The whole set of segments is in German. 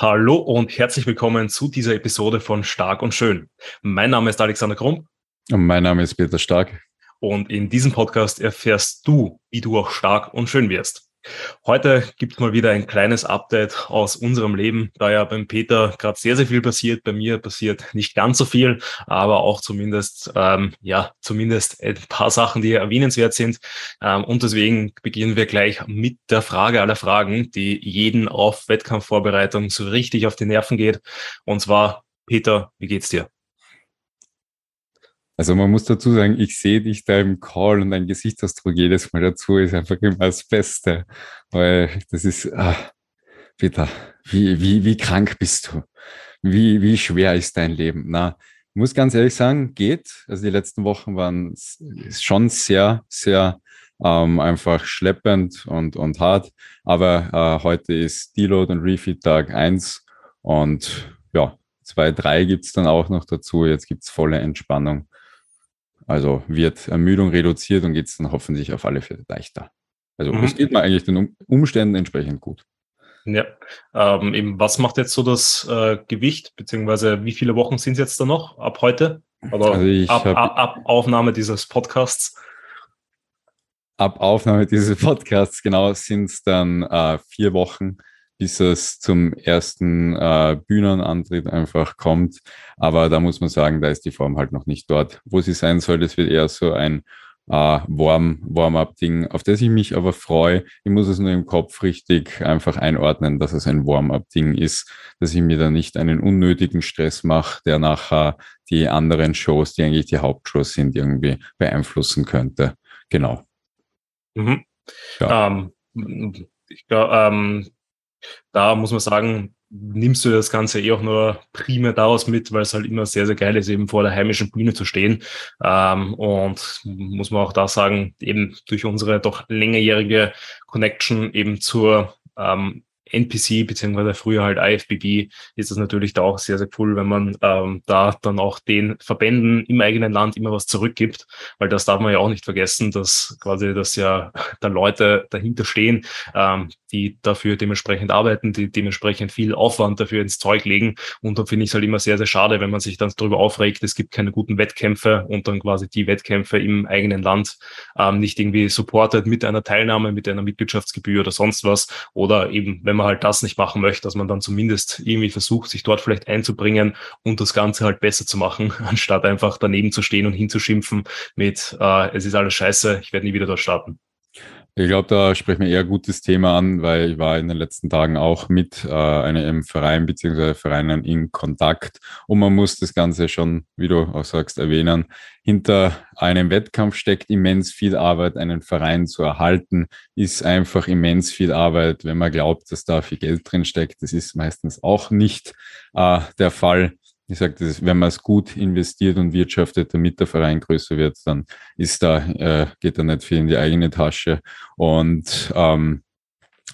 Hallo und herzlich willkommen zu dieser Episode von Stark und Schön. Mein Name ist Alexander Krumm. Und mein Name ist Peter Stark. Und in diesem Podcast erfährst du, wie du auch stark und schön wirst. Heute gibt es mal wieder ein kleines Update aus unserem Leben, da ja beim Peter gerade sehr, sehr viel passiert. Bei mir passiert nicht ganz so viel, aber auch zumindest, ähm, ja, zumindest ein paar Sachen, die erwähnenswert sind. Ähm, und deswegen beginnen wir gleich mit der Frage aller Fragen, die jeden auf Wettkampfvorbereitung so richtig auf die Nerven geht. Und zwar, Peter, wie geht's dir? Also man muss dazu sagen, ich sehe dich da im Call und dein Gesichtsausdruck jedes Mal dazu ist einfach immer das Beste. Weil das ist, ah, Peter, wie, wie, wie krank bist du? Wie, wie schwer ist dein Leben? Na, muss ganz ehrlich sagen, geht. Also die letzten Wochen waren schon sehr, sehr ähm, einfach schleppend und, und hart. Aber äh, heute ist Deload und Refeed Tag eins und ja, zwei, drei gibt's dann auch noch dazu. Jetzt gibt's volle Entspannung. Also wird Ermüdung reduziert und geht es dann hoffentlich auf alle Fälle leichter. Also mhm. es geht mir eigentlich den Umständen entsprechend gut. Ja, ähm, eben was macht jetzt so das äh, Gewicht, beziehungsweise wie viele Wochen sind es jetzt da noch ab heute? Oder also ab, ab, ab Aufnahme dieses Podcasts? Ab Aufnahme dieses Podcasts, genau, sind es dann äh, vier Wochen bis es zum ersten äh, Bühnenantritt einfach kommt. Aber da muss man sagen, da ist die Form halt noch nicht dort, wo sie sein soll. Das wird eher so ein äh, Warm, Warm-up-Ding, auf das ich mich aber freue. Ich muss es nur im Kopf richtig einfach einordnen, dass es ein Warm-up-Ding ist, dass ich mir da nicht einen unnötigen Stress mache, der nachher die anderen Shows, die eigentlich die Hauptshows sind, irgendwie beeinflussen könnte. Genau. Mhm. Ja. Ähm, ich glaube, ähm, da muss man sagen, nimmst du das Ganze eh auch nur primär daraus mit, weil es halt immer sehr, sehr geil ist, eben vor der heimischen Bühne zu stehen. Ähm, und muss man auch da sagen, eben durch unsere doch längerjährige Connection eben zur ähm, NPC beziehungsweise früher halt IFBB ist das natürlich da auch sehr, sehr cool, wenn man ähm, da dann auch den Verbänden im eigenen Land immer was zurückgibt, weil das darf man ja auch nicht vergessen, dass quasi das ja da Leute dahinter stehen, ähm, die dafür dementsprechend arbeiten, die dementsprechend viel Aufwand dafür ins Zeug legen. Und da finde ich es halt immer sehr, sehr schade, wenn man sich dann darüber aufregt, es gibt keine guten Wettkämpfe und dann quasi die Wettkämpfe im eigenen Land ähm, nicht irgendwie supportet mit einer Teilnahme, mit einer Mitgliedschaftsgebühr oder sonst was oder eben, wenn man halt das nicht machen möchte, dass man dann zumindest irgendwie versucht, sich dort vielleicht einzubringen und das Ganze halt besser zu machen, anstatt einfach daneben zu stehen und hinzuschimpfen mit, äh, es ist alles scheiße, ich werde nie wieder dort starten. Ich glaube, da sprechen wir eher gutes Thema an, weil ich war in den letzten Tagen auch mit äh, einem Verein bzw. Vereinen in Kontakt und man muss das Ganze schon, wie du auch sagst, erwähnen. Hinter einem Wettkampf steckt immens viel Arbeit. Einen Verein zu erhalten ist einfach immens viel Arbeit. Wenn man glaubt, dass da viel Geld drin steckt, das ist meistens auch nicht äh, der Fall ich sage, wenn man es gut investiert und wirtschaftet, damit der Verein größer wird, dann ist da, äh, geht da nicht viel in die eigene Tasche. Und ähm,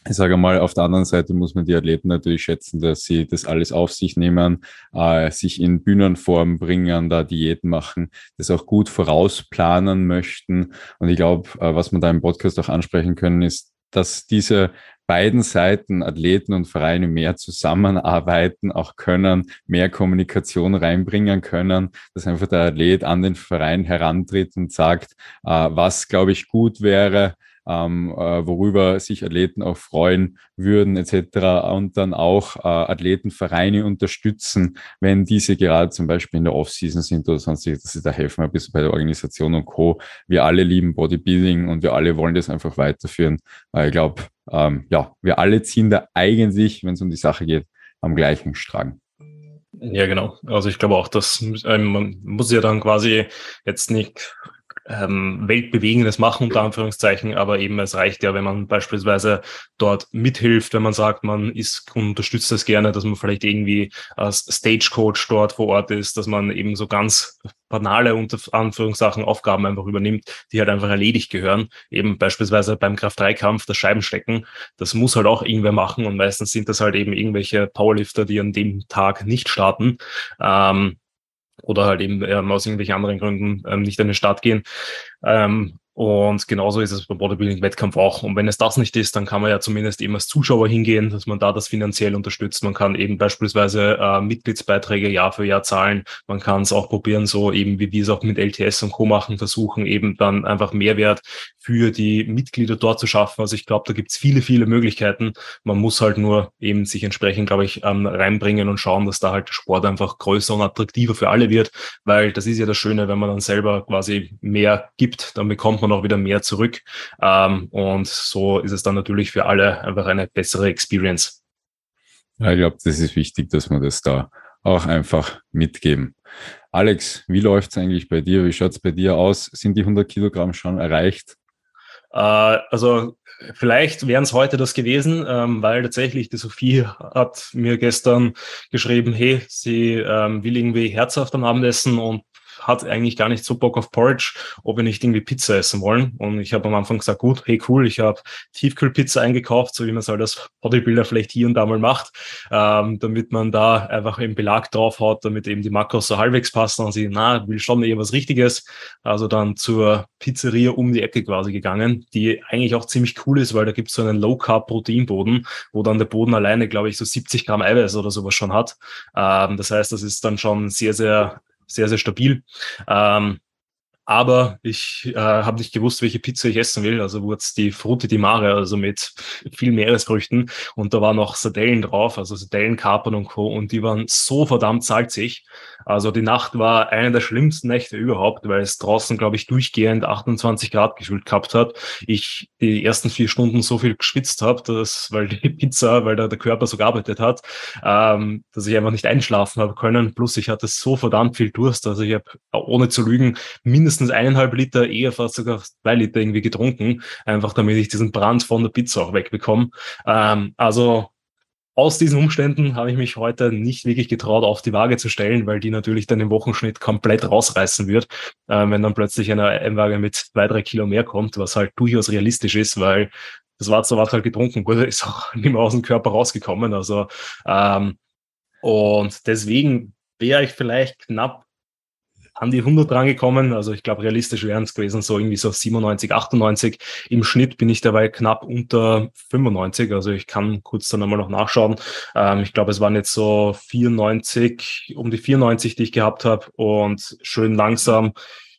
ich sage mal, auf der anderen Seite muss man die Athleten natürlich schätzen, dass sie das alles auf sich nehmen, äh, sich in Bühnenform bringen, da Diäten machen, das auch gut vorausplanen möchten. Und ich glaube, äh, was man da im Podcast auch ansprechen können, ist, dass diese beiden Seiten, Athleten und Vereine, mehr zusammenarbeiten auch können, mehr Kommunikation reinbringen können, dass einfach der Athlet an den Verein herantritt und sagt, äh, was, glaube ich, gut wäre, ähm, äh, worüber sich Athleten auch freuen würden etc. Und dann auch äh, Athletenvereine unterstützen, wenn diese gerade zum Beispiel in der Offseason sind oder sonstiges, dass sie da helfen ein bisschen bei der Organisation und Co. Wir alle lieben Bodybuilding und wir alle wollen das einfach weiterführen. Weil ich glaube, ähm, ja, wir alle ziehen da eigentlich, wenn es um die Sache geht, am gleichen Strang. Ja, genau. Also ich glaube auch, dass ähm, man muss ja dann quasi jetzt nicht ähm, Weltbewegendes machen, unter Anführungszeichen, aber eben es reicht ja, wenn man beispielsweise dort mithilft, wenn man sagt, man ist unterstützt das gerne, dass man vielleicht irgendwie als Stagecoach dort vor Ort ist, dass man eben so ganz banale unter Anführungszeichen Aufgaben einfach übernimmt, die halt einfach erledigt gehören. Eben beispielsweise beim Kraft-3-Kampf das Scheibenstecken. Das muss halt auch irgendwer machen und meistens sind das halt eben irgendwelche Powerlifter, die an dem Tag nicht starten. Ähm, oder halt eben ähm, aus irgendwelchen anderen Gründen ähm, nicht an den Start gehen. Ähm, Und genauso ist es beim Bodybuilding-Wettkampf auch. Und wenn es das nicht ist, dann kann man ja zumindest eben als Zuschauer hingehen, dass man da das finanziell unterstützt. Man kann eben beispielsweise äh, Mitgliedsbeiträge Jahr für Jahr zahlen. Man kann es auch probieren, so eben wie wir es auch mit LTS und Co. machen, versuchen eben dann einfach Mehrwert für die Mitglieder dort zu schaffen. Also ich glaube, da gibt es viele, viele Möglichkeiten. Man muss halt nur eben sich entsprechend, glaube ich, ähm, reinbringen und schauen, dass da halt der Sport einfach größer und attraktiver für alle wird, weil das ist ja das Schöne, wenn man dann selber quasi mehr gibt, dann bekommt man auch wieder mehr zurück. Ähm, und so ist es dann natürlich für alle einfach eine bessere Experience. Ja, ich glaube, das ist wichtig, dass wir das da auch einfach mitgeben. Alex, wie läuft es eigentlich bei dir? Wie schaut es bei dir aus? Sind die 100 Kilogramm schon erreicht? Äh, also vielleicht wären es heute das gewesen, ähm, weil tatsächlich die Sophie hat mir gestern geschrieben, hey, sie ähm, will irgendwie herzhaft am Abendessen und hat eigentlich gar nicht so Bock auf Porridge, ob wir nicht irgendwie Pizza essen wollen. Und ich habe am Anfang gesagt, gut, hey cool, ich habe Tiefkühlpizza eingekauft, so wie man es halt als Bodybuilder vielleicht hier und da mal macht, ähm, damit man da einfach einen Belag drauf hat, damit eben die Makros so halbwegs passen und sie, na, will schon eher was Richtiges. Also dann zur Pizzeria um die Ecke quasi gegangen, die eigentlich auch ziemlich cool ist, weil da gibt es so einen Low-Carb-Proteinboden, wo dann der Boden alleine, glaube ich, so 70 Gramm Eiweiß oder sowas schon hat. Ähm, das heißt, das ist dann schon sehr, sehr sehr, sehr stabil. Ähm, aber ich äh, habe nicht gewusst, welche Pizza ich essen will. Also wurde es die Frutti di Mare, also mit viel Meeresfrüchten. Und da waren noch Sardellen drauf, also Sardellenkapern und Co. Und die waren so verdammt salzig. Also die Nacht war eine der schlimmsten Nächte überhaupt, weil es draußen, glaube ich, durchgehend 28 Grad gefühlt gehabt hat. Ich die ersten vier Stunden so viel geschwitzt habe, dass, weil die Pizza, weil da der Körper so gearbeitet hat, ähm, dass ich einfach nicht einschlafen habe können. Plus ich hatte so verdammt viel Durst. Also ich habe, ohne zu lügen, mindestens eineinhalb Liter, eher fast sogar zwei Liter irgendwie getrunken, einfach damit ich diesen Brand von der Pizza auch wegbekomme. Ähm, also aus diesen Umständen habe ich mich heute nicht wirklich getraut, auf die Waage zu stellen, weil die natürlich dann im Wochenschnitt komplett rausreißen wird, äh, wenn dann plötzlich eine M-Waage mit zwei, drei Kilo mehr kommt, was halt durchaus realistisch ist, weil das Wasser, was halt getrunken wurde, ist auch nicht mehr aus dem Körper rausgekommen. Also ähm, und deswegen wäre ich vielleicht knapp an die 100 rangekommen. Also ich glaube, realistisch wären es gewesen, so irgendwie so 97, 98. Im Schnitt bin ich dabei knapp unter 95. Also ich kann kurz dann einmal noch nachschauen. Ähm, ich glaube, es waren jetzt so 94, um die 94, die ich gehabt habe. Und schön langsam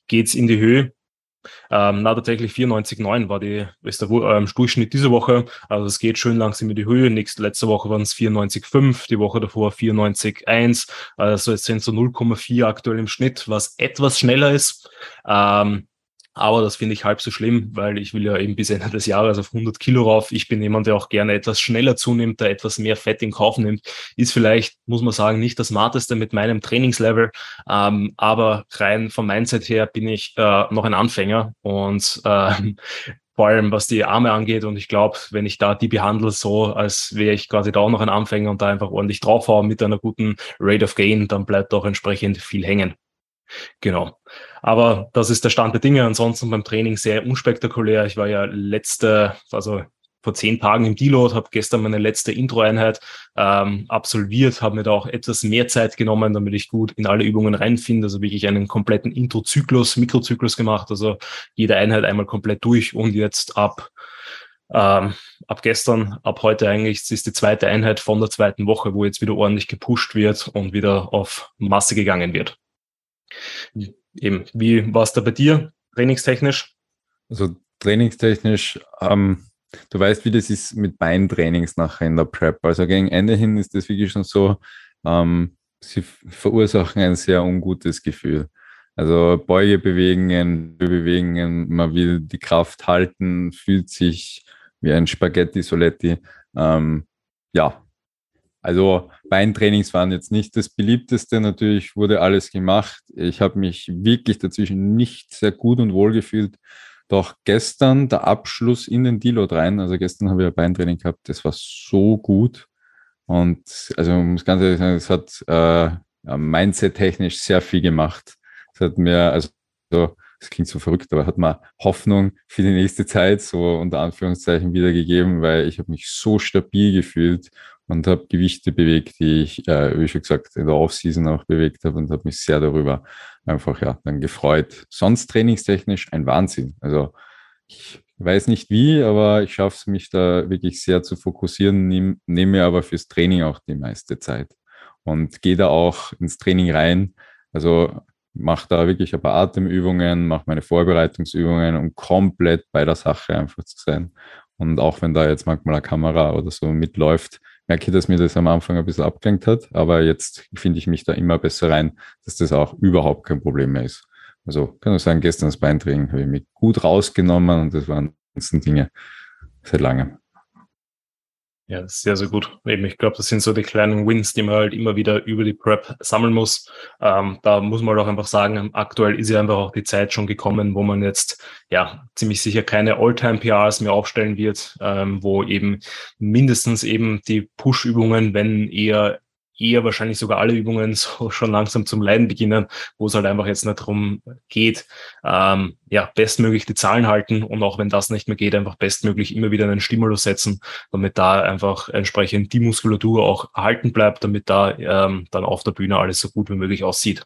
geht's in die Höhe. Ähm, na, tatsächlich 94,9 war die, ist der ähm, Durchschnitt diese Woche. Also es geht schön langsam in die Höhe. Nächste, letzte Woche waren es 94,5, die Woche davor 94,1. Also jetzt sind so 0,4 aktuell im Schnitt, was etwas schneller ist. Ähm, aber das finde ich halb so schlimm, weil ich will ja eben bis Ende des Jahres auf 100 Kilo rauf. Ich bin jemand, der auch gerne etwas schneller zunimmt, der etwas mehr Fett in Kauf nimmt. Ist vielleicht, muss man sagen, nicht das smarteste mit meinem Trainingslevel. Ähm, aber rein vom Mindset her bin ich äh, noch ein Anfänger und äh, vor allem was die Arme angeht. Und ich glaube, wenn ich da die behandle so, als wäre ich quasi da auch noch ein Anfänger und da einfach ordentlich draufhauen mit einer guten Rate of Gain, dann bleibt auch entsprechend viel hängen. Genau. Aber das ist der Stand der Dinge. Ansonsten beim Training sehr unspektakulär. Ich war ja letzte, also vor zehn Tagen im Deload, habe gestern meine letzte Intro-Einheit ähm, absolviert, habe mir da auch etwas mehr Zeit genommen, damit ich gut in alle Übungen reinfinde. Also wirklich einen kompletten Intro-Zyklus, Mikrozyklus gemacht. Also jede Einheit einmal komplett durch und jetzt ab ähm, ab gestern, ab heute eigentlich, ist die zweite Einheit von der zweiten Woche, wo jetzt wieder ordentlich gepusht wird und wieder auf Masse gegangen wird. Eben, wie war es da bei dir, trainingstechnisch? Also trainingstechnisch, ähm, du weißt, wie das ist mit Beintrainings nachher in der Prep. Also gegen Ende hin ist das wirklich schon so, ähm, sie verursachen ein sehr ungutes Gefühl. Also Beugebewegungen, Bewegungen, man will die Kraft halten, fühlt sich wie ein Spaghetti Soletti. Ähm, ja, also Beintrainings waren jetzt nicht das beliebteste. Natürlich wurde alles gemacht. Ich habe mich wirklich dazwischen nicht sehr gut und wohl gefühlt. Doch gestern der Abschluss in den Deload rein, also gestern habe ich ein Beintraining gehabt, das war so gut. Und also muss ganz ehrlich sagen, es hat äh, Mindset-technisch sehr viel gemacht. Es hat mir, also so, das klingt so verrückt, aber hat mir Hoffnung für die nächste Zeit so unter Anführungszeichen wiedergegeben, weil ich habe mich so stabil gefühlt und habe Gewichte bewegt, die ich, äh, wie schon gesagt, in der Offseason auch bewegt habe und habe mich sehr darüber einfach ja dann gefreut. Sonst trainingstechnisch ein Wahnsinn. Also ich weiß nicht wie, aber ich schaffe es, mich da wirklich sehr zu fokussieren, nehme nehm mir aber fürs Training auch die meiste Zeit und gehe da auch ins Training rein. Also mache da wirklich ein paar Atemübungen, mache meine Vorbereitungsübungen, um komplett bei der Sache einfach zu sein. Und auch wenn da jetzt manchmal eine Kamera oder so mitläuft, merke dass mir das am Anfang ein bisschen abgelenkt hat. Aber jetzt finde ich mich da immer besser rein, dass das auch überhaupt kein Problem mehr ist. Also kann ich sagen, gestern das Beintraining habe ich mich gut rausgenommen und das waren Dinge seit langem. Ja, sehr, sehr gut. Eben, ich glaube, das sind so die kleinen Wins, die man halt immer wieder über die Prep sammeln muss. Ähm, da muss man halt auch einfach sagen, aktuell ist ja einfach auch die Zeit schon gekommen, wo man jetzt ja ziemlich sicher keine All-Time-PRs mehr aufstellen wird, ähm, wo eben mindestens eben die Push-Übungen, wenn eher eher wahrscheinlich sogar alle Übungen so schon langsam zum Leiden beginnen, wo es halt einfach jetzt nicht darum geht, ähm, ja, bestmöglich die Zahlen halten und auch wenn das nicht mehr geht, einfach bestmöglich immer wieder einen Stimulus setzen, damit da einfach entsprechend die Muskulatur auch erhalten bleibt, damit da ähm, dann auf der Bühne alles so gut wie möglich aussieht.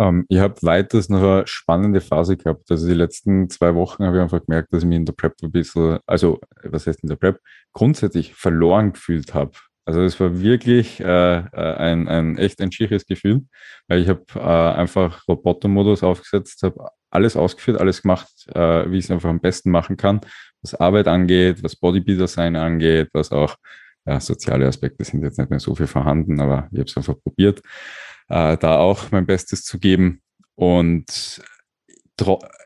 Ähm, ich habe weiters noch eine spannende Phase gehabt. Also die letzten zwei Wochen habe ich einfach gemerkt, dass ich mich in der Prep ein bisschen, also was heißt in der Prep, grundsätzlich verloren gefühlt habe. Also es war wirklich äh, äh, ein, ein echt ein schieres Gefühl, weil ich habe äh, einfach Robotermodus aufgesetzt, habe alles ausgeführt, alles gemacht, äh, wie ich es einfach am besten machen kann, was Arbeit angeht, was Bodybuilder sein angeht, was auch ja, soziale Aspekte sind jetzt nicht mehr so viel vorhanden, aber ich habe es einfach probiert, äh, da auch mein Bestes zu geben. Und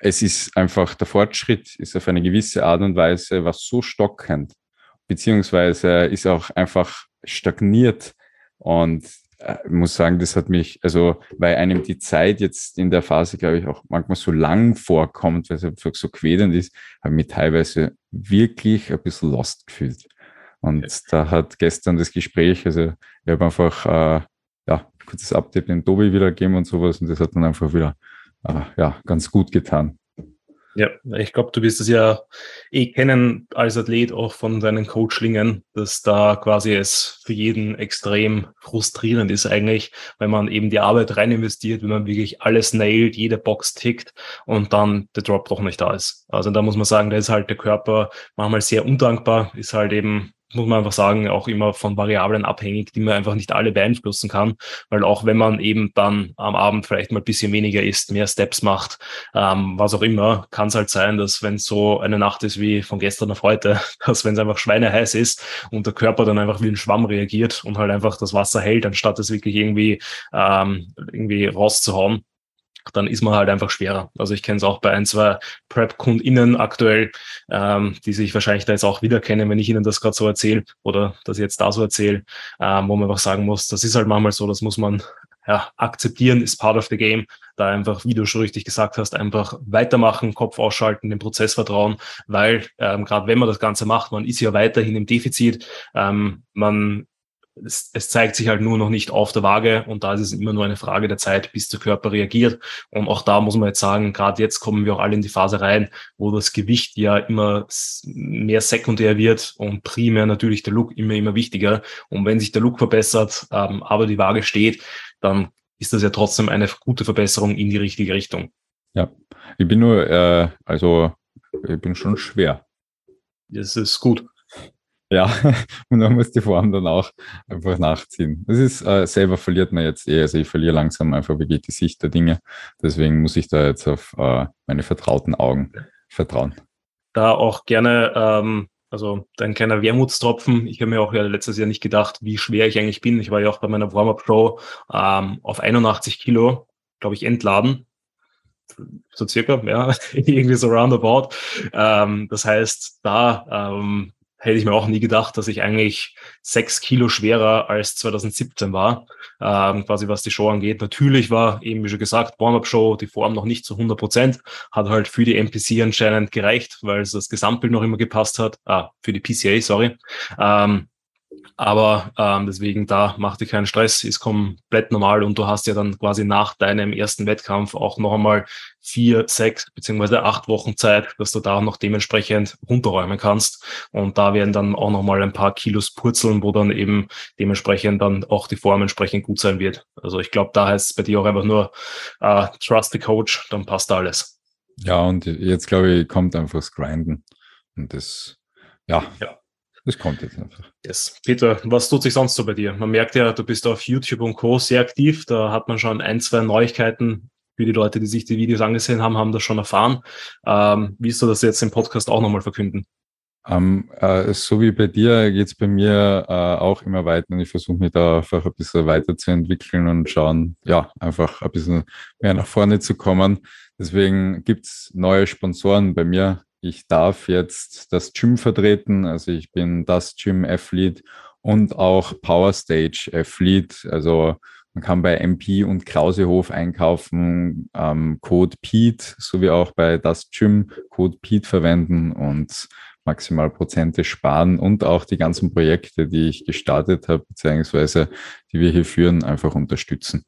es ist einfach, der Fortschritt ist auf eine gewisse Art und Weise was so stockend, beziehungsweise ist auch einfach stagniert. Und äh, ich muss sagen, das hat mich, also weil einem die Zeit jetzt in der Phase, glaube ich, auch manchmal so lang vorkommt, weil es einfach so quälend ist, habe ich mich teilweise wirklich ein bisschen lost gefühlt. Und ja. da hat gestern das Gespräch, also ich habe einfach äh, ja, kurzes Update in Tobi wieder gegeben und sowas und das hat dann einfach wieder äh, ja, ganz gut getan. Ja, ich glaube, du wirst es ja eh kennen als Athlet auch von deinen Coachlingen, dass da quasi es für jeden extrem frustrierend ist eigentlich, wenn man eben die Arbeit rein investiert, wenn man wirklich alles nailt, jede Box tickt und dann der Drop doch nicht da ist. Also da muss man sagen, da ist halt der Körper manchmal sehr undankbar, ist halt eben muss man einfach sagen, auch immer von Variablen abhängig, die man einfach nicht alle beeinflussen kann. Weil auch wenn man eben dann am Abend vielleicht mal ein bisschen weniger isst, mehr Steps macht, ähm, was auch immer, kann es halt sein, dass wenn so eine Nacht ist wie von gestern auf heute, dass wenn es einfach schweineheiß ist und der Körper dann einfach wie ein Schwamm reagiert und halt einfach das Wasser hält, anstatt es wirklich irgendwie, ähm, irgendwie rauszuhauen, dann ist man halt einfach schwerer. Also ich kenne es auch bei ein, zwei Prep-KundInnen aktuell, ähm, die sich wahrscheinlich da jetzt auch wiederkennen, wenn ich ihnen das gerade so erzähle oder das jetzt da so erzähle, ähm, wo man einfach sagen muss, das ist halt manchmal so, das muss man ja, akzeptieren, ist part of the game. Da einfach, wie du schon richtig gesagt hast, einfach weitermachen, Kopf ausschalten, dem Prozess vertrauen, weil ähm, gerade wenn man das Ganze macht, man ist ja weiterhin im Defizit, ähm, man es, es zeigt sich halt nur noch nicht auf der Waage und da ist es immer nur eine Frage der Zeit, bis der Körper reagiert. Und auch da muss man jetzt sagen, gerade jetzt kommen wir auch alle in die Phase rein, wo das Gewicht ja immer mehr sekundär wird und primär natürlich der Look immer, immer wichtiger. Und wenn sich der Look verbessert, ähm, aber die Waage steht, dann ist das ja trotzdem eine gute Verbesserung in die richtige Richtung. Ja, ich bin nur, äh, also ich bin schon schwer. Das ist gut. Ja, und man muss die Form dann auch einfach nachziehen. Das ist, äh, selber verliert man jetzt eh, also ich verliere langsam einfach wirklich die Sicht der Dinge. Deswegen muss ich da jetzt auf äh, meine vertrauten Augen vertrauen. Da auch gerne, ähm, also ein kleiner Wermutstropfen. Ich habe mir auch ja letztes Jahr nicht gedacht, wie schwer ich eigentlich bin. Ich war ja auch bei meiner Warm-Up-Show ähm, auf 81 Kilo, glaube ich, entladen so circa, ja, irgendwie so roundabout. Ähm, das heißt, da ähm, hätte ich mir auch nie gedacht, dass ich eigentlich sechs Kilo schwerer als 2017 war, ähm, quasi was die Show angeht. Natürlich war eben, wie schon gesagt, Warm-Up-Show, die Form noch nicht zu 100 Prozent, hat halt für die MPC anscheinend gereicht, weil es das Gesamtbild noch immer gepasst hat, ah, für die PCA, sorry. Ähm, aber ähm, deswegen da mach dir keinen Stress, ist komplett normal und du hast ja dann quasi nach deinem ersten Wettkampf auch noch einmal vier, sechs beziehungsweise acht Wochen Zeit, dass du da noch dementsprechend runterräumen kannst. Und da werden dann auch nochmal ein paar Kilos purzeln, wo dann eben dementsprechend dann auch die Form entsprechend gut sein wird. Also ich glaube, da heißt es bei dir auch einfach nur uh, trust the coach, dann passt alles. Ja, und jetzt glaube ich, kommt einfach das Grinden. Und das, ja, ja. Das kommt jetzt einfach. Yes. Peter, was tut sich sonst so bei dir? Man merkt ja, du bist auf YouTube und Co. sehr aktiv. Da hat man schon ein, zwei Neuigkeiten für die Leute, die sich die Videos angesehen haben, haben das schon erfahren. Ähm, willst du das jetzt im Podcast auch nochmal verkünden? Um, ähm, äh, so wie bei dir geht es bei mir äh, auch immer weiter und ich versuche mich da einfach ein bisschen weiterzuentwickeln und schauen, ja, einfach ein bisschen mehr nach vorne zu kommen. Deswegen gibt's neue Sponsoren bei mir. Ich darf jetzt das Gym vertreten, also ich bin das Gym Athlete und auch Power Stage Athlete. Also man kann bei MP und Krausehof einkaufen, ähm, Code Pete, sowie auch bei das Gym Code Pete verwenden und maximal Prozente sparen und auch die ganzen Projekte, die ich gestartet habe, beziehungsweise die wir hier führen, einfach unterstützen.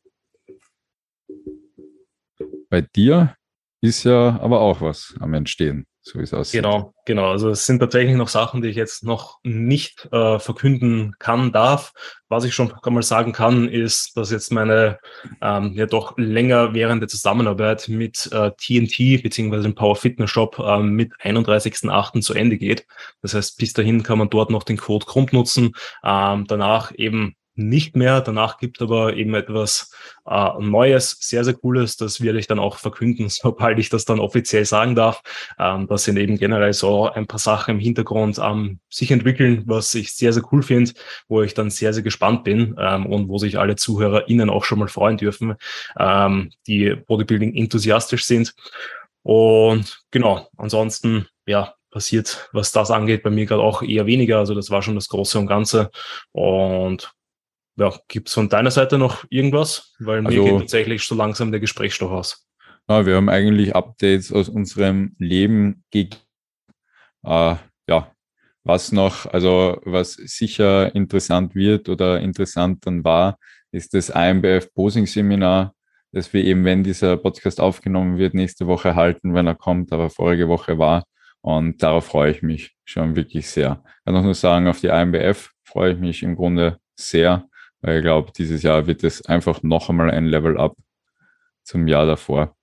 Bei dir ist ja aber auch was am Entstehen so wie es aussieht. Genau, genau. Also es sind tatsächlich noch Sachen, die ich jetzt noch nicht äh, verkünden kann, darf. Was ich schon einmal sagen kann, ist, dass jetzt meine ähm, ja doch länger währende Zusammenarbeit mit äh, TNT beziehungsweise dem Power Fitness Shop äh, mit 31.08. zu Ende geht. Das heißt, bis dahin kann man dort noch den Code Grund nutzen. Ähm, danach eben nicht mehr. Danach gibt aber eben etwas äh, Neues, sehr, sehr Cooles. Das werde ich dann auch verkünden, sobald ich das dann offiziell sagen darf. Ähm, das sind eben generell so ein paar Sachen im Hintergrund ähm, sich entwickeln, was ich sehr, sehr cool finde, wo ich dann sehr, sehr gespannt bin ähm, und wo sich alle ZuhörerInnen auch schon mal freuen dürfen, ähm, die Bodybuilding enthusiastisch sind. Und genau, ansonsten, ja, passiert, was das angeht, bei mir gerade auch eher weniger. Also das war schon das Große und Ganze. Und ja, gibt es von deiner Seite noch irgendwas? Weil mir also, geht tatsächlich so langsam der Gesprächsstoff aus. Ja, wir haben eigentlich Updates aus unserem Leben gegeben. Äh, ja, was noch, also was sicher interessant wird oder interessant dann war, ist das IMBF Posing Seminar, das wir eben, wenn dieser Podcast aufgenommen wird, nächste Woche halten, wenn er kommt, aber vorige Woche war. Und darauf freue ich mich schon wirklich sehr. Ich kann auch nur sagen, auf die IMBF freue ich mich im Grunde sehr. Weil ich glaube, dieses Jahr wird es einfach noch einmal ein Level up zum Jahr davor.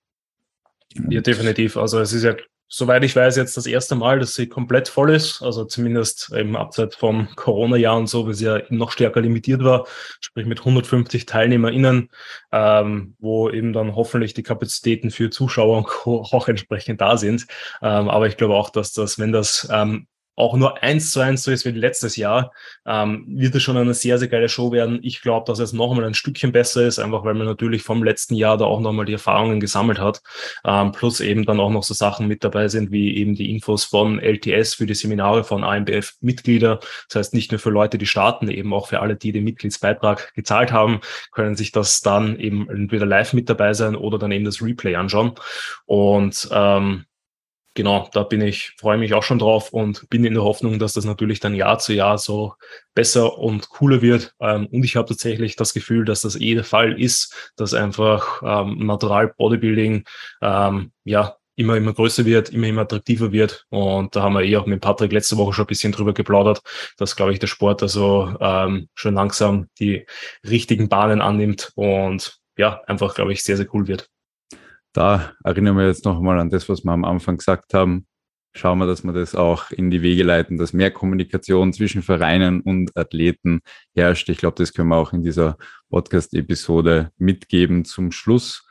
Ja, definitiv. Also es ist ja, soweit ich weiß, jetzt das erste Mal, dass sie komplett voll ist. Also zumindest im Abseits vom Corona-Jahr und so, wie sie ja noch stärker limitiert war, sprich mit 150 TeilnehmerInnen, ähm, wo eben dann hoffentlich die Kapazitäten für Zuschauer auch entsprechend da sind. Ähm, aber ich glaube auch, dass das, wenn das ähm, auch nur eins zu eins so ist wie letztes Jahr, ähm, wird es schon eine sehr, sehr geile Show werden. Ich glaube, dass es nochmal ein Stückchen besser ist, einfach weil man natürlich vom letzten Jahr da auch nochmal die Erfahrungen gesammelt hat. Ähm, plus eben dann auch noch so Sachen mit dabei sind, wie eben die Infos von LTS für die Seminare von AMBF-Mitglieder. Das heißt, nicht nur für Leute, die starten, eben auch für alle, die den Mitgliedsbeitrag gezahlt haben, können sich das dann eben entweder live mit dabei sein oder dann eben das Replay anschauen. Und ähm, genau, da bin ich, freue mich auch schon drauf und bin in der Hoffnung, dass das natürlich dann Jahr zu Jahr so besser und cooler wird. Ähm, und ich habe tatsächlich das Gefühl, dass das eh der Fall ist, dass einfach ähm, Natural Bodybuilding ähm, ja immer, immer größer wird, immer, immer attraktiver wird. Und da haben wir eh auch mit Patrick letzte Woche schon ein bisschen drüber geplaudert, dass, glaube ich, der Sport also ähm, schon langsam die richtigen Bahnen annimmt und ja, einfach, glaube ich, sehr, sehr cool wird da erinnern wir jetzt nochmal an das, was wir am Anfang gesagt haben. Schauen wir, dass wir das auch in die Wege leiten, dass mehr Kommunikation zwischen Vereinen und Athleten herrscht. Ich glaube, das können wir auch in dieser Podcast-Episode mitgeben zum Schluss.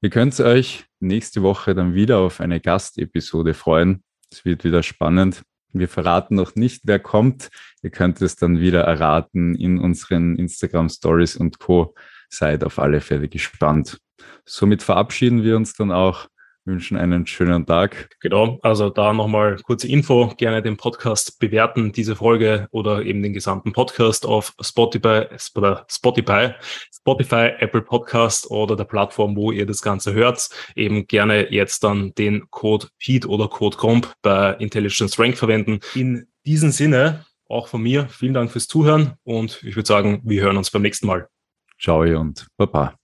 Ihr könnt euch nächste Woche dann wieder auf eine Gastepisode freuen. Es wird wieder spannend. Wir verraten noch nicht, wer kommt. Ihr könnt es dann wieder erraten in unseren Instagram Stories und Co. Seid auf alle Fälle gespannt. Somit verabschieden wir uns dann auch, wünschen einen schönen Tag. Genau, also da nochmal kurze Info, gerne den Podcast bewerten, diese Folge oder eben den gesamten Podcast auf Spotify, Spotify, Spotify, Apple Podcast oder der Plattform, wo ihr das Ganze hört. Eben gerne jetzt dann den Code FEED oder Code COMP bei Intelligence Rank verwenden. In diesem Sinne, auch von mir, vielen Dank fürs Zuhören und ich würde sagen, wir hören uns beim nächsten Mal. Ciao und Baba.